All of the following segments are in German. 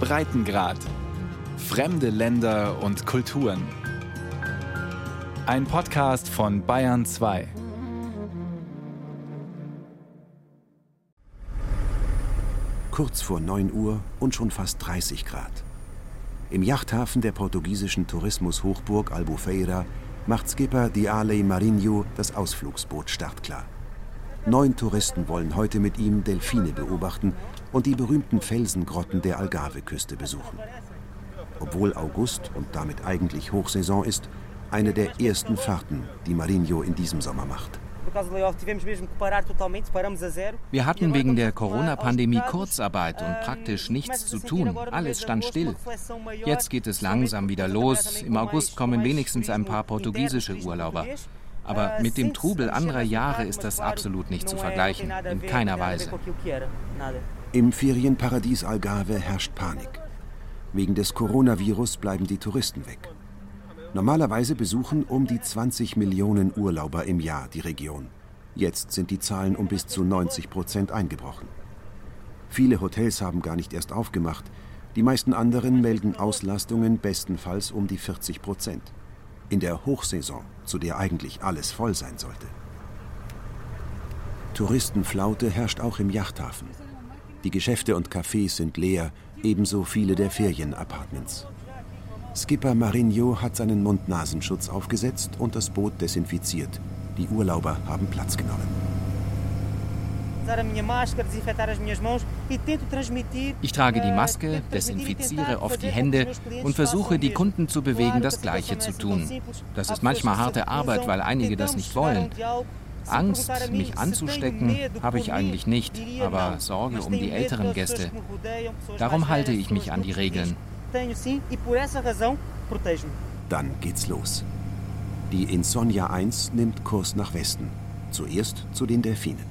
Breitengrad. Fremde Länder und Kulturen. Ein Podcast von Bayern 2. Kurz vor 9 Uhr und schon fast 30 Grad. Im Yachthafen der portugiesischen Tourismushochburg Albufeira macht Skipper Diale Marinho das Ausflugsboot startklar. Neun Touristen wollen heute mit ihm Delfine beobachten und die berühmten Felsengrotten der Algarve-Küste besuchen. Obwohl August und damit eigentlich Hochsaison ist, eine der ersten Fahrten, die Marinho in diesem Sommer macht. Wir hatten wegen der Corona-Pandemie Kurzarbeit und praktisch nichts zu tun. Alles stand still. Jetzt geht es langsam wieder los. Im August kommen wenigstens ein paar portugiesische Urlauber. Aber mit dem Trubel anderer Jahre ist das absolut nicht zu vergleichen. In keiner Weise. Im Ferienparadies Algarve herrscht Panik. Wegen des Coronavirus bleiben die Touristen weg. Normalerweise besuchen um die 20 Millionen Urlauber im Jahr die Region. Jetzt sind die Zahlen um bis zu 90 Prozent eingebrochen. Viele Hotels haben gar nicht erst aufgemacht. Die meisten anderen melden Auslastungen bestenfalls um die 40 Prozent. In der Hochsaison, zu der eigentlich alles voll sein sollte. Touristenflaute herrscht auch im Yachthafen. Die Geschäfte und Cafés sind leer, ebenso viele der Ferienapartments. Skipper Marinho hat seinen Mund-Nasenschutz aufgesetzt und das Boot desinfiziert. Die Urlauber haben Platz genommen. Ich trage die Maske, desinfiziere oft die Hände und versuche, die Kunden zu bewegen, das Gleiche zu tun. Das ist manchmal harte Arbeit, weil einige das nicht wollen. Angst, mich anzustecken, habe ich eigentlich nicht, aber Sorge um die älteren Gäste. Darum halte ich mich an die Regeln e. Dann geht's los. Die Insonja 1 nimmt Kurs nach Westen. Zuerst zu den Delfinen.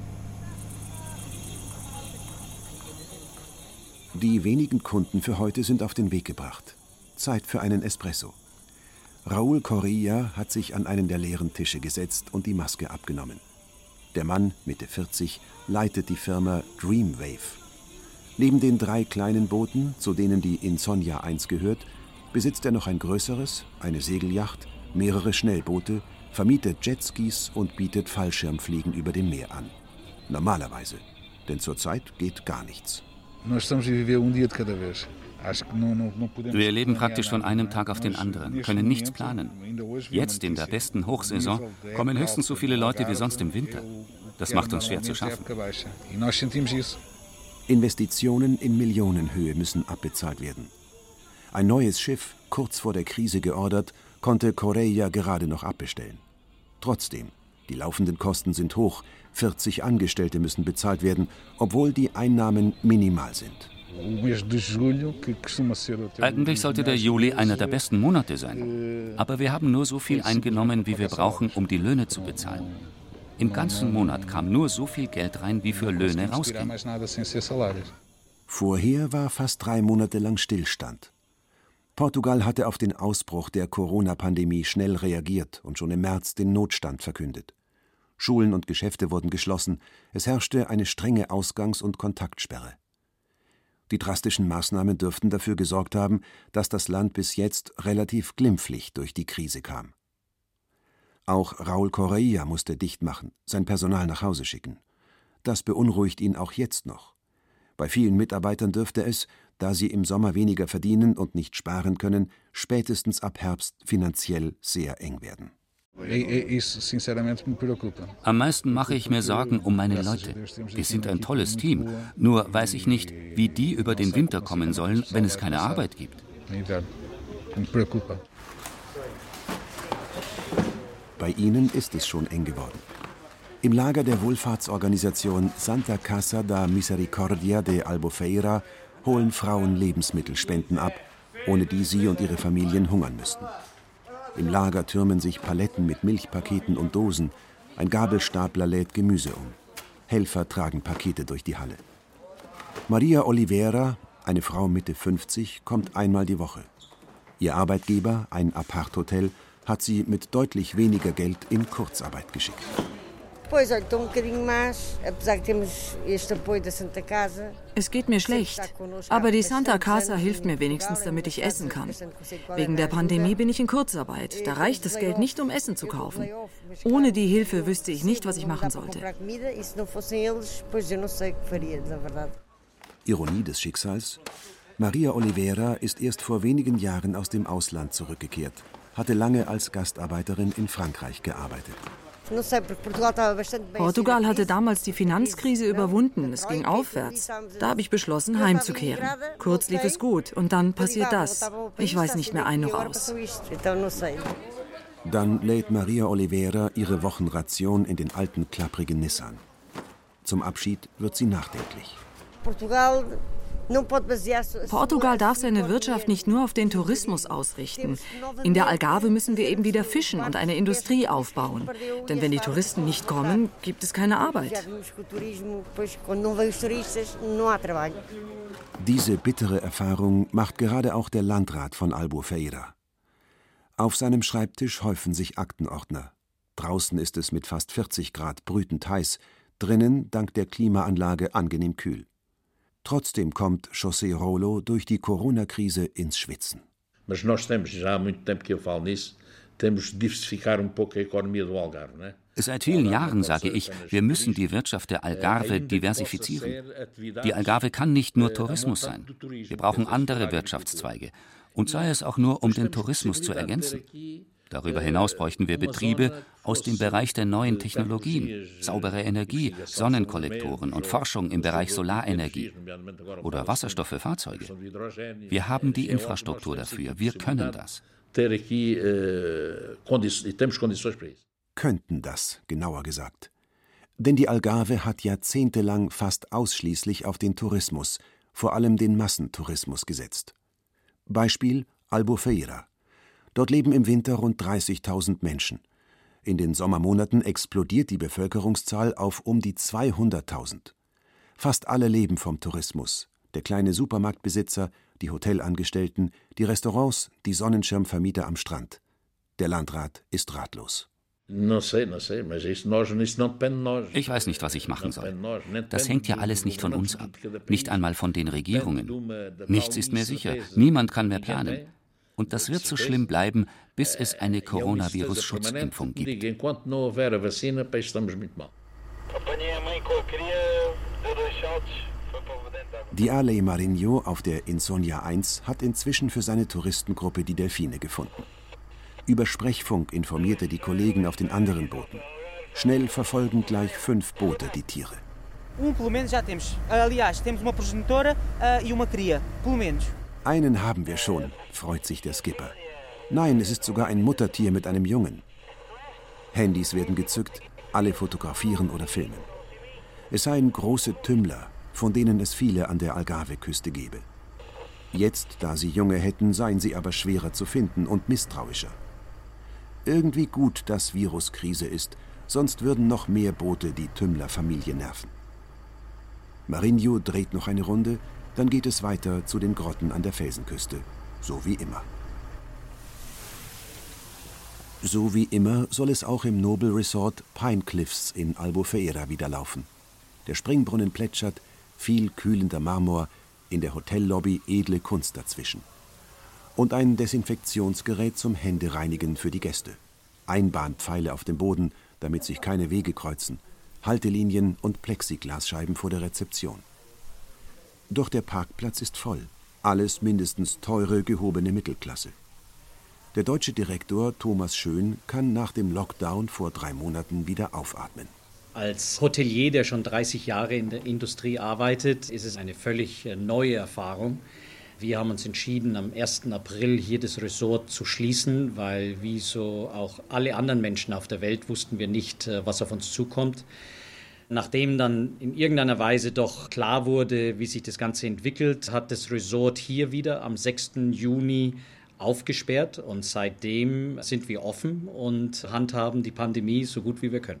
Die wenigen Kunden für heute sind auf den Weg gebracht. Zeit für einen Espresso. Raúl Correa hat sich an einen der leeren Tische gesetzt und die Maske abgenommen. Der Mann, Mitte 40, leitet die Firma Dreamwave. Neben den drei kleinen Booten, zu denen die Insonja 1 gehört, besitzt er noch ein größeres, eine Segelyacht, mehrere Schnellboote, vermietet Jetskis und bietet Fallschirmfliegen über dem Meer an. Normalerweise, denn zurzeit geht gar nichts. Wir leben praktisch von einem Tag auf den anderen, können nichts planen. Jetzt, in der besten Hochsaison, kommen höchstens so viele Leute wie sonst im Winter. Das macht uns schwer zu schaffen. Investitionen in Millionenhöhe müssen abbezahlt werden. Ein neues Schiff, kurz vor der Krise geordert, konnte Correia gerade noch abbestellen. Trotzdem, die laufenden Kosten sind hoch, 40 Angestellte müssen bezahlt werden, obwohl die Einnahmen minimal sind. Eigentlich sollte der Juli einer der besten Monate sein. Aber wir haben nur so viel eingenommen, wie wir brauchen, um die Löhne zu bezahlen. Im ganzen Monat kam nur so viel Geld rein, wie für Löhne rausging. Vorher war fast drei Monate lang Stillstand. Portugal hatte auf den Ausbruch der Corona-Pandemie schnell reagiert und schon im März den Notstand verkündet. Schulen und Geschäfte wurden geschlossen, es herrschte eine strenge Ausgangs- und Kontaktsperre. Die drastischen Maßnahmen dürften dafür gesorgt haben, dass das Land bis jetzt relativ glimpflich durch die Krise kam. Auch Raul Correia musste dicht machen, sein Personal nach Hause schicken. Das beunruhigt ihn auch jetzt noch. Bei vielen Mitarbeitern dürfte es, da sie im Sommer weniger verdienen und nicht sparen können, spätestens ab Herbst finanziell sehr eng werden. Am meisten mache ich mir Sorgen um meine Leute. Wir sind ein tolles Team. Nur weiß ich nicht, wie die über den Winter kommen sollen, wenn es keine Arbeit gibt. Bei ihnen ist es schon eng geworden. Im Lager der Wohlfahrtsorganisation Santa Casa da Misericordia de Albufeira holen Frauen Lebensmittelspenden ab, ohne die sie und ihre Familien hungern müssten. Im Lager türmen sich Paletten mit Milchpaketen und Dosen, ein Gabelstapler lädt Gemüse um. Helfer tragen Pakete durch die Halle. Maria Oliveira, eine Frau Mitte 50, kommt einmal die Woche. Ihr Arbeitgeber, ein Aparthotel, hat sie mit deutlich weniger Geld in Kurzarbeit geschickt. Es geht mir schlecht, aber die Santa Casa hilft mir wenigstens, damit ich essen kann. Wegen der Pandemie bin ich in Kurzarbeit. Da reicht das Geld nicht, um Essen zu kaufen. Ohne die Hilfe wüsste ich nicht, was ich machen sollte. Ironie des Schicksals? Maria Oliveira ist erst vor wenigen Jahren aus dem Ausland zurückgekehrt, hatte lange als Gastarbeiterin in Frankreich gearbeitet. Portugal hatte damals die Finanzkrise überwunden. Es ging aufwärts. Da habe ich beschlossen, heimzukehren. Kurz lief es gut und dann passiert das. Ich weiß nicht mehr ein noch aus. Dann lädt Maria Oliveira ihre Wochenration in den alten, klapprigen Nissan. Zum Abschied wird sie nachdenklich. Portugal darf seine Wirtschaft nicht nur auf den Tourismus ausrichten. In der Algarve müssen wir eben wieder fischen und eine Industrie aufbauen. Denn wenn die Touristen nicht kommen, gibt es keine Arbeit. Diese bittere Erfahrung macht gerade auch der Landrat von Albufeira. Auf seinem Schreibtisch häufen sich Aktenordner. Draußen ist es mit fast 40 Grad brütend heiß, drinnen dank der Klimaanlage angenehm kühl. Trotzdem kommt José Rolo durch die Corona-Krise ins Schwitzen. Mas nós temos já há muito tempo que eu falo nisso, temos de diversificar um pouco a economia do Algarve, né? Seit vielen Jahren sage ich, wir müssen die Wirtschaft der Algarve diversifizieren. Die Algarve kann nicht nur Tourismus sein. Wir brauchen andere Wirtschaftszweige. Und sei es auch nur, um den Tourismus zu ergänzen. Darüber hinaus bräuchten wir Betriebe aus dem Bereich der neuen Technologien, saubere Energie, Sonnenkollektoren und Forschung im Bereich Solarenergie oder Wasserstoff für Fahrzeuge. Wir haben die Infrastruktur dafür, wir können das. Könnten das, genauer gesagt. Denn die Algarve hat jahrzehntelang fast ausschließlich auf den Tourismus, vor allem den Massentourismus gesetzt. Beispiel Albufeira. Dort leben im Winter rund 30.000 Menschen. In den Sommermonaten explodiert die Bevölkerungszahl auf um die 200.000. Fast alle leben vom Tourismus. Der kleine Supermarktbesitzer, die Hotelangestellten, die Restaurants, die Sonnenschirmvermieter am Strand. Der Landrat ist ratlos. Ich weiß nicht, was ich machen soll. Das hängt ja alles nicht von uns ab, nicht einmal von den Regierungen. Nichts ist mehr sicher, niemand kann mehr planen. Und das wird so schlimm bleiben, bis es eine Coronavirus-Schutzimpfung gibt. Die Alei Marinho auf der Insonja 1 hat inzwischen für seine Touristengruppe die Delfine gefunden. Über Sprechfunk informierte die Kollegen auf den anderen Booten. Schnell verfolgen gleich fünf Boote die Tiere. Um, pelo menos já temos. Aliás, temos uma progenitora uh, e uma cria. Pelo menos. Einen haben wir schon, freut sich der Skipper. Nein, es ist sogar ein Muttertier mit einem Jungen. Handys werden gezückt, alle fotografieren oder filmen. Es seien große Tümmler, von denen es viele an der Algarve-Küste gebe. Jetzt, da sie Junge hätten, seien sie aber schwerer zu finden und misstrauischer. Irgendwie gut, dass Viruskrise ist, sonst würden noch mehr Boote die Tümmler-Familie nerven. Marinho dreht noch eine Runde, dann geht es weiter zu den Grotten an der Felsenküste, so wie immer. So wie immer soll es auch im Noble Resort Pine Cliffs in Albufeira wieder laufen. Der Springbrunnen plätschert, viel kühlender Marmor, in der Hotellobby edle Kunst dazwischen. Und ein Desinfektionsgerät zum Händereinigen für die Gäste. Einbahnpfeile auf dem Boden, damit sich keine Wege kreuzen, Haltelinien und Plexiglasscheiben vor der Rezeption. Doch der Parkplatz ist voll. Alles mindestens teure, gehobene Mittelklasse. Der deutsche Direktor Thomas Schön kann nach dem Lockdown vor drei Monaten wieder aufatmen. Als Hotelier, der schon 30 Jahre in der Industrie arbeitet, ist es eine völlig äh, neue Erfahrung. Wir haben uns entschieden, am 1. April hier das Resort zu schließen, weil wie so auch alle anderen Menschen auf der Welt wussten wir nicht, äh, was auf uns zukommt. Nachdem dann in irgendeiner Weise doch klar wurde, wie sich das Ganze entwickelt, hat das Resort hier wieder am 6. Juni aufgesperrt und seitdem sind wir offen und handhaben die Pandemie so gut wie wir können.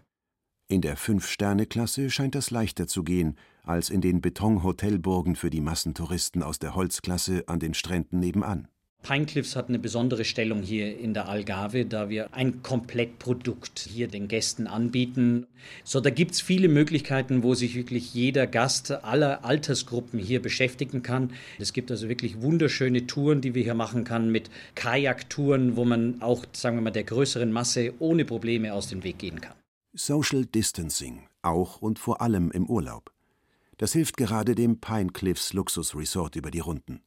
In der Fünf-Sterne-Klasse scheint das leichter zu gehen als in den Betonhotelburgen für die Massentouristen aus der Holzklasse an den Stränden nebenan. Pinecliffs hat eine besondere Stellung hier in der Algarve, da wir ein Komplettprodukt hier den Gästen anbieten. So, da gibt es viele Möglichkeiten, wo sich wirklich jeder Gast aller Altersgruppen hier beschäftigen kann. Es gibt also wirklich wunderschöne Touren, die wir hier machen kann, mit Kajaktouren, wo man auch, sagen wir mal, der größeren Masse ohne Probleme aus dem Weg gehen kann. Social Distancing, auch und vor allem im Urlaub. Das hilft gerade dem Pine Cliffs Luxusresort über die Runden.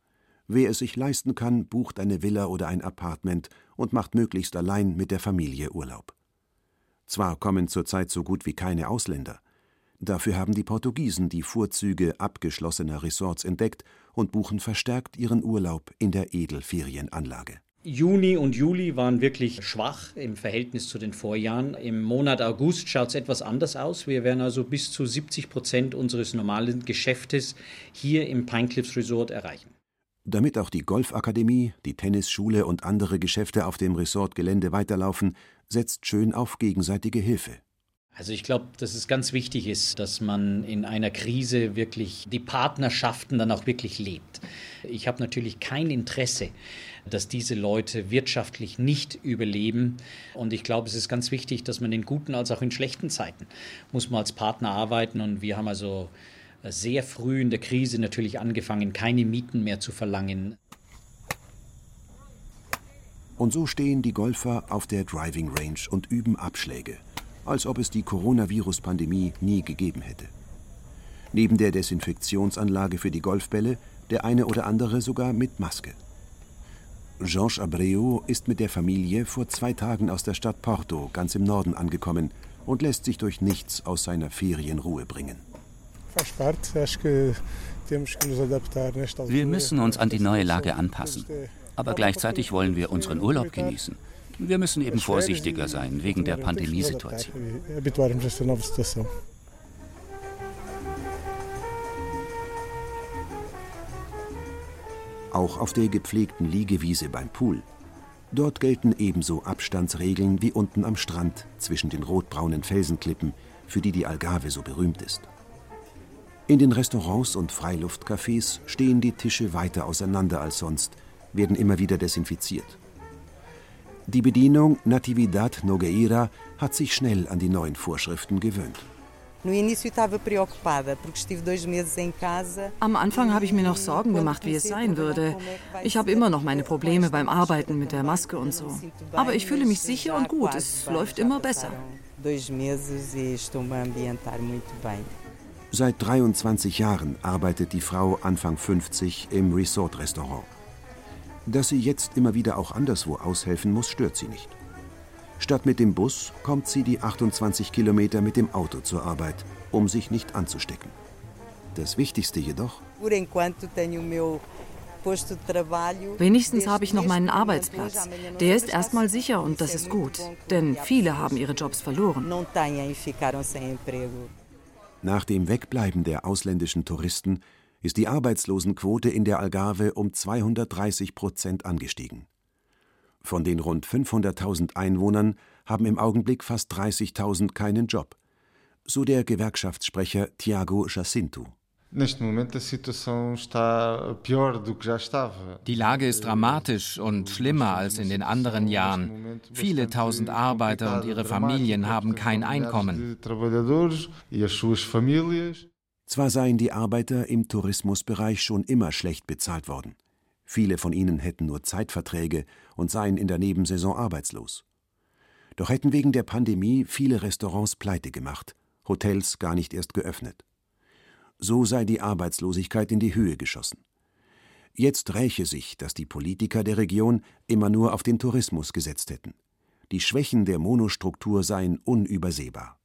Wer es sich leisten kann, bucht eine Villa oder ein Appartement und macht möglichst allein mit der Familie Urlaub. Zwar kommen zurzeit so gut wie keine Ausländer, dafür haben die Portugiesen die Vorzüge abgeschlossener Resorts entdeckt und buchen verstärkt ihren Urlaub in der Edelferienanlage. Juni und Juli waren wirklich schwach im Verhältnis zu den Vorjahren. Im Monat August schaut es etwas anders aus. Wir werden also bis zu 70 Prozent unseres normalen Geschäftes hier im Pine Cliffs Resort erreichen. Damit auch die Golfakademie, die Tennisschule und andere Geschäfte auf dem Resortgelände weiterlaufen, setzt Schön auf gegenseitige Hilfe. Also ich glaube, dass es ganz wichtig ist, dass man in einer Krise wirklich die Partnerschaften dann auch wirklich lebt. Ich habe natürlich kein Interesse, dass diese Leute wirtschaftlich nicht überleben. Und ich glaube, es ist ganz wichtig, dass man in guten als auch in schlechten Zeiten muss man als Partner arbeiten. Und wir haben also sehr früh in der Krise natürlich angefangen, keine Mieten mehr zu verlangen. Und so stehen die Golfer auf der Driving Range und üben Abschläge, als ob es die Coronavirus-Pandemie nie gegeben hätte. Neben der Desinfektionsanlage für die Golfbälle der eine oder andere sogar mit Maske. Georges Abreu ist mit der Familie vor zwei Tagen aus der Stadt Porto ganz im Norden angekommen und lässt sich durch nichts aus seiner Ferienruhe bringen. Wir müssen uns an die neue Lage anpassen. Aber gleichzeitig wollen wir unseren Urlaub genießen. Wir müssen eben vorsichtiger sein wegen der Pandemiesituation. Auch auf der gepflegten Liegewiese beim Pool. Dort gelten ebenso Abstandsregeln wie unten am Strand zwischen den rotbraunen Felsenklippen, für die die Algarve so berühmt ist. In den Restaurants und Freiluftcafés stehen die Tische weiter auseinander als sonst, werden immer wieder desinfiziert. Die Bedienung Natividad Nogueira hat sich schnell an die neuen Vorschriften gewöhnt. Am Anfang habe ich mir noch Sorgen gemacht, wie es sein würde. Ich habe immer noch meine Probleme beim Arbeiten mit der Maske und so. Aber ich fühle mich sicher und gut. Es läuft immer besser. Seit 23 Jahren arbeitet die Frau Anfang 50 im Resort-Restaurant. Dass sie jetzt immer wieder auch anderswo aushelfen muss, stört sie nicht. Statt mit dem Bus kommt sie die 28 Kilometer mit dem Auto zur Arbeit, um sich nicht anzustecken. Das Wichtigste jedoch, Wenigstens habe ich noch meinen Arbeitsplatz. Der ist erstmal sicher und das ist gut, denn viele haben ihre Jobs verloren. Nach dem Wegbleiben der ausländischen Touristen ist die Arbeitslosenquote in der Algarve um 230 Prozent angestiegen. Von den rund 500.000 Einwohnern haben im Augenblick fast 30.000 keinen Job, so der Gewerkschaftssprecher Tiago Jacinto. Die Lage ist dramatisch und schlimmer als in den anderen Jahren. Viele tausend Arbeiter und ihre Familien haben kein Einkommen. E Zwar seien die Arbeiter im Tourismusbereich schon immer schlecht bezahlt worden. Viele von ihnen hätten nur Zeitverträge und seien in der Nebensaison arbeitslos. Doch hätten wegen der Pandemie viele Restaurants pleite gemacht, Hotels gar nicht erst geöffnet. So sei die Arbeitslosigkeit in die Höhe geschossen. Jetzt räche sich, dass die Politiker der Region immer nur auf den Tourismus gesetzt hätten. Die Schwächen der Monostruktur seien unübersehbar.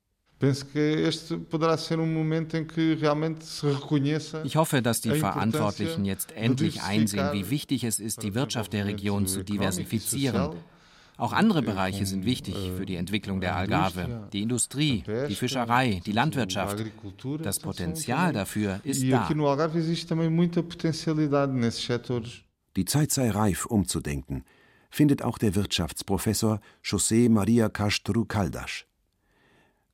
Ich hoffe, dass die Verantwortlichen jetzt endlich einsehen, wie wichtig es ist, die Wirtschaft der Region zu diversifizieren auch andere Bereiche sind wichtig für die Entwicklung der Algarve. Die Industrie, die Fischerei, die Landwirtschaft. Das Potenzial dafür ist da. Die Zeit sei reif, umzudenken, findet auch der Wirtschaftsprofessor José Maria Castro Caldas.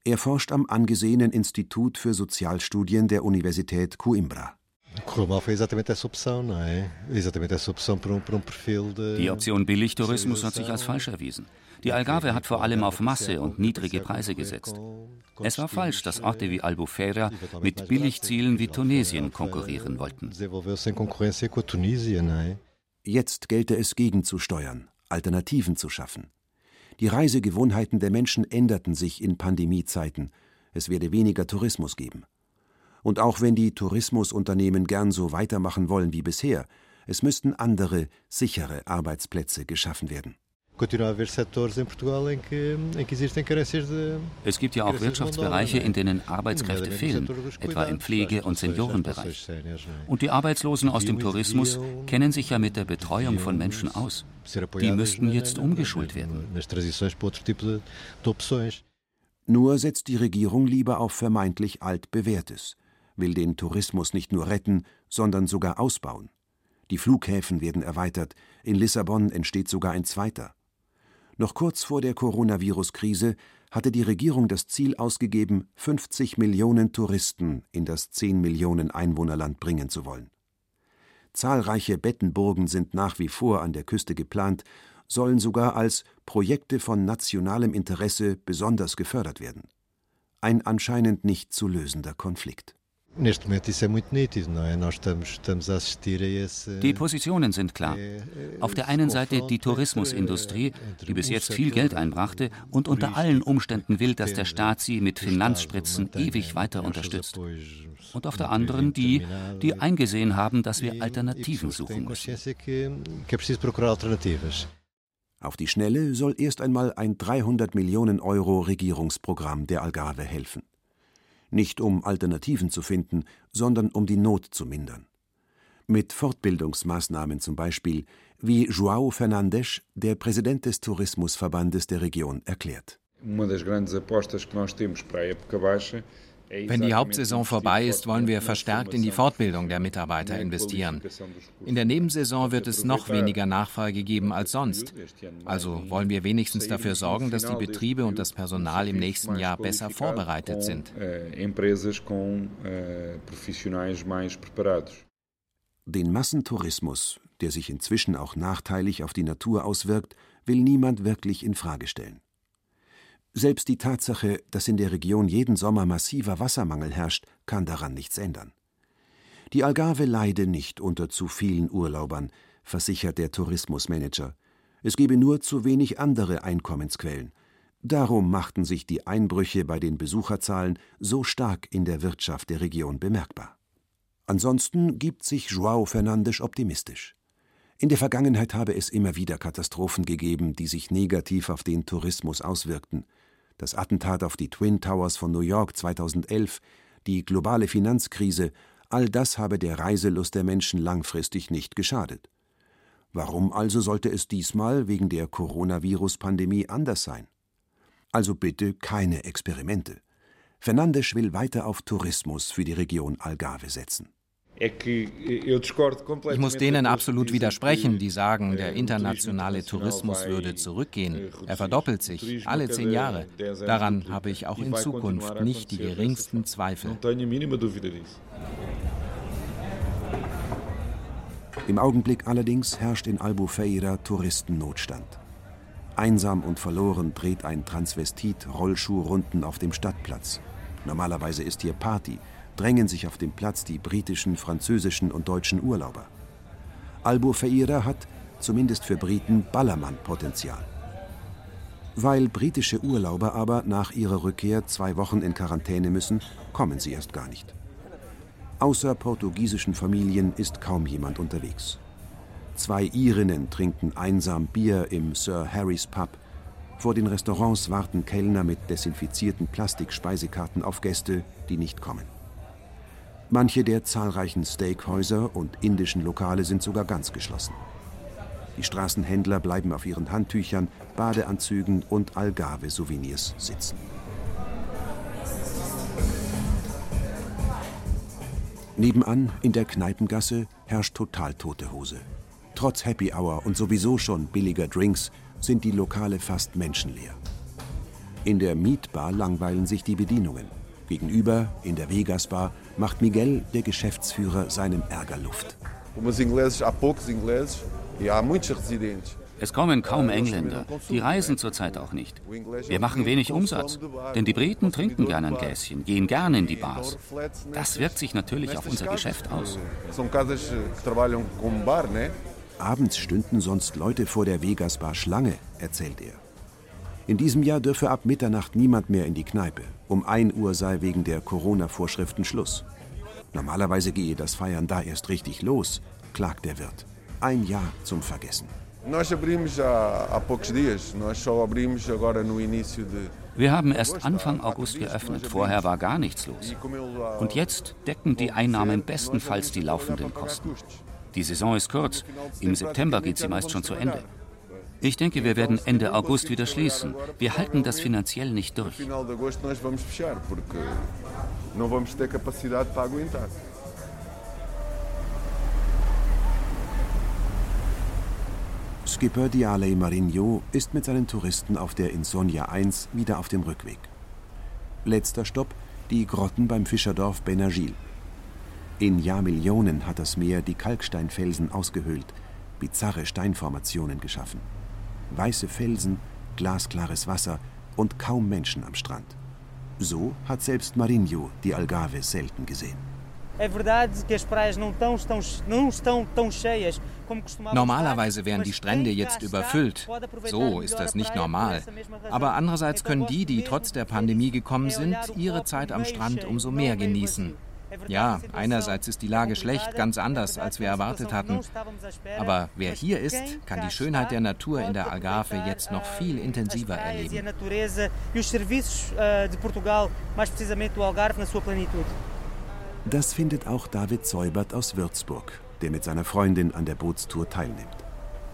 Er forscht am angesehenen Institut für Sozialstudien der Universität Coimbra. Die Option Billigtourismus hat sich als falsch erwiesen. Die Algarve hat vor allem auf Masse und niedrige Preise gesetzt. Es war falsch, dass Orte wie Albufeira mit Billigzielen wie Tunesien konkurrieren wollten. Jetzt gelte es gegenzusteuern, Alternativen zu schaffen. Die Reisegewohnheiten der Menschen änderten sich in Pandemiezeiten. Es werde weniger Tourismus geben. Und auch wenn die Tourismusunternehmen gern so weitermachen wollen wie bisher, es müssten andere, sichere Arbeitsplätze geschaffen werden. Es gibt ja auch Wirtschaftsbereiche, in denen Arbeitskräfte fehlen, etwa im Pflege- und Seniorenbereich. Und die Arbeitslosen aus dem Tourismus kennen sich ja mit der Betreuung von Menschen aus. Die müssten jetzt umgeschult werden. Nur setzt die Regierung lieber auf vermeintlich altbewährtes, will den Tourismus nicht nur retten, sondern sogar ausbauen. Die Flughäfen werden erweitert, in Lissabon entsteht sogar ein zweiter. Noch kurz vor der Coronavirus-Krise hatte die Regierung das Ziel ausgegeben, 50 Millionen Touristen in das 10 Millionen Einwohnerland bringen zu wollen. Zahlreiche Bettenburgen sind nach wie vor an der Küste geplant, sollen sogar als Projekte von nationalem Interesse besonders gefördert werden. Ein anscheinend nicht zu lösender Konflikt. Die Positionen sind klar. Auf der einen Seite die Tourismusindustrie, die bis jetzt viel Geld einbrachte und unter allen Umständen will, dass der Staat sie mit Finanzspritzen ewig weiter unterstützt. Und auf der anderen die, die eingesehen haben, dass wir Alternativen suchen müssen. Auf die Schnelle soll erst einmal ein 300 Millionen Euro Regierungsprogramm der Algarve helfen nicht um Alternativen zu finden, sondern um die Not zu mindern. Mit Fortbildungsmaßnahmen zum Beispiel, wie João Fernandes, der Präsident des Tourismusverbandes der Region, erklärt. Uma das grandes apostas que nós temos para a época wenn die Hauptsaison vorbei ist, wollen wir verstärkt in die Fortbildung der Mitarbeiter investieren. In der Nebensaison wird es noch weniger Nachfrage geben als sonst. Also wollen wir wenigstens dafür sorgen, dass die Betriebe und das Personal im nächsten Jahr besser vorbereitet sind. Den Massentourismus, der sich inzwischen auch nachteilig auf die Natur auswirkt, will niemand wirklich in Frage stellen. Selbst die Tatsache, dass in der Region jeden Sommer massiver Wassermangel herrscht, kann daran nichts ändern. Die Algarve leide nicht unter zu vielen Urlaubern, versichert der Tourismusmanager. Es gebe nur zu wenig andere Einkommensquellen. Darum machten sich die Einbrüche bei den Besucherzahlen so stark in der Wirtschaft der Region bemerkbar. Ansonsten gibt sich João Fernandes optimistisch. In der Vergangenheit habe es immer wieder Katastrophen gegeben, die sich negativ auf den Tourismus auswirkten das Attentat auf die Twin Towers von New York 2011, die globale Finanzkrise, all das habe der Reiselust der Menschen langfristig nicht geschadet. Warum also sollte es diesmal wegen der Coronavirus-Pandemie anders sein? Also bitte keine Experimente. Fernandes will weiter auf Tourismus für die Region Algarve setzen. Ich muss denen absolut widersprechen, die sagen, der internationale Tourismus würde zurückgehen. Er verdoppelt sich alle zehn Jahre. Daran habe ich auch in Zukunft nicht die geringsten Zweifel. Im Augenblick allerdings herrscht in Albufeira Touristennotstand. Einsam und verloren dreht ein Transvestit Rollschuhrunden auf dem Stadtplatz. Normalerweise ist hier Party, drängen sich auf den Platz die britischen, französischen und deutschen Urlauber. Albufeira hat, zumindest für Briten, Ballermann-Potenzial. Weil britische Urlauber aber nach ihrer Rückkehr zwei Wochen in Quarantäne müssen, kommen sie erst gar nicht. Außer portugiesischen Familien ist kaum jemand unterwegs. Zwei Irinnen trinken einsam Bier im Sir Harrys Pub. Vor den Restaurants warten Kellner mit desinfizierten Plastikspeisekarten auf Gäste, die nicht kommen. Manche der zahlreichen Steakhäuser und indischen Lokale sind sogar ganz geschlossen. Die Straßenhändler bleiben auf ihren Handtüchern, Badeanzügen und Algarve-Souvenirs sitzen. Nebenan, in der Kneipengasse, herrscht total tote Hose. Trotz Happy Hour und sowieso schon billiger Drinks sind die Lokale fast menschenleer. In der Mietbar langweilen sich die Bedienungen. Gegenüber, in der Vegas Bar, macht Miguel, der Geschäftsführer, seinem Ärger Luft. Es kommen kaum Engländer. Die reisen zurzeit auch nicht. Wir machen wenig Umsatz, denn die Briten trinken gerne ein Gäschen, gehen gerne in die Bars. Das wirkt sich natürlich auf unser Geschäft aus. Abends stünden sonst Leute vor der Vegas Bar Schlange, erzählt er. In diesem Jahr dürfe ab Mitternacht niemand mehr in die Kneipe. Um 1 Uhr sei wegen der Corona-Vorschriften Schluss. Normalerweise gehe das Feiern da erst richtig los, klagt der Wirt. Ein Jahr zum Vergessen. Wir haben erst Anfang August geöffnet, vorher war gar nichts los. Und jetzt decken die Einnahmen bestenfalls die laufenden Kosten. Die Saison ist kurz, im September geht sie meist schon zu Ende. Ich denke, wir werden Ende August wieder schließen. Wir halten das finanziell nicht durch. Skipper Dialey Marinho ist mit seinen Touristen auf der Insonja 1 wieder auf dem Rückweg. Letzter Stopp die Grotten beim Fischerdorf Benagil. In Jahrmillionen hat das Meer die Kalksteinfelsen ausgehöhlt, bizarre Steinformationen geschaffen weiße Felsen, glasklares Wasser und kaum Menschen am Strand. So hat selbst Marinho die Algarve selten gesehen. Normalerweise wären die Strände jetzt überfüllt. So ist das nicht normal. Aber andererseits können die, die trotz der Pandemie gekommen sind, ihre Zeit am Strand umso mehr genießen. Ja, einerseits ist die Lage schlecht, ganz anders, als wir erwartet hatten. Aber wer hier ist, kann die Schönheit der Natur in der Algarve jetzt noch viel intensiver erleben. Das findet auch David Zeubert aus Würzburg, der mit seiner Freundin an der Bootstour teilnimmt.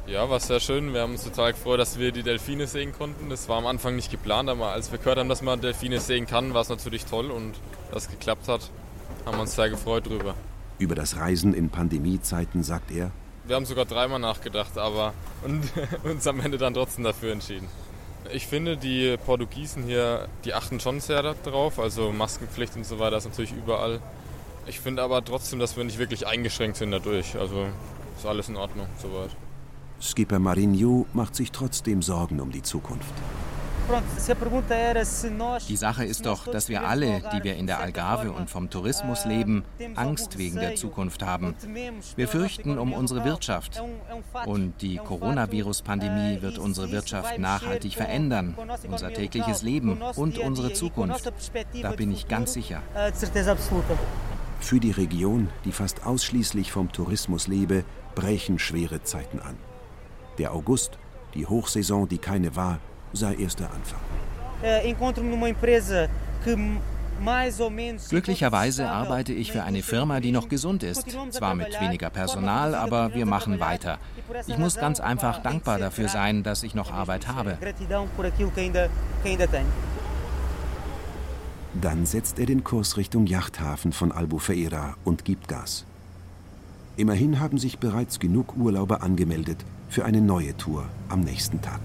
Ja, war sehr schön. Wir haben uns total gefreut, dass wir die Delfine sehen konnten. Das war am Anfang nicht geplant, aber als wir gehört haben, dass man Delfine sehen kann, war es natürlich toll und dass es geklappt hat haben uns sehr gefreut drüber. Über das Reisen in Pandemiezeiten sagt er, wir haben sogar dreimal nachgedacht, aber und uns am Ende dann trotzdem dafür entschieden. Ich finde, die Portugiesen hier, die achten schon sehr darauf, also Maskenpflicht und so weiter ist natürlich überall. Ich finde aber trotzdem, dass wir nicht wirklich eingeschränkt sind dadurch. Also ist alles in Ordnung soweit. Skipper Marinho macht sich trotzdem Sorgen um die Zukunft. Die Sache ist doch, dass wir alle, die wir in der Algarve und vom Tourismus leben, Angst wegen der Zukunft haben. Wir fürchten um unsere Wirtschaft. Und die Coronavirus-Pandemie wird unsere Wirtschaft nachhaltig verändern, unser tägliches Leben und unsere Zukunft. Da bin ich ganz sicher. Für die Region, die fast ausschließlich vom Tourismus lebe, brechen schwere Zeiten an. Der August, die Hochsaison, die keine war, sei erst der Anfang. Glücklicherweise arbeite ich für eine Firma, die noch gesund ist. Zwar mit weniger Personal, aber wir machen weiter. Ich muss ganz einfach dankbar dafür sein, dass ich noch Arbeit habe. Dann setzt er den Kurs Richtung Yachthafen von Albufeira und gibt Gas. Immerhin haben sich bereits genug Urlauber angemeldet für eine neue Tour am nächsten Tag.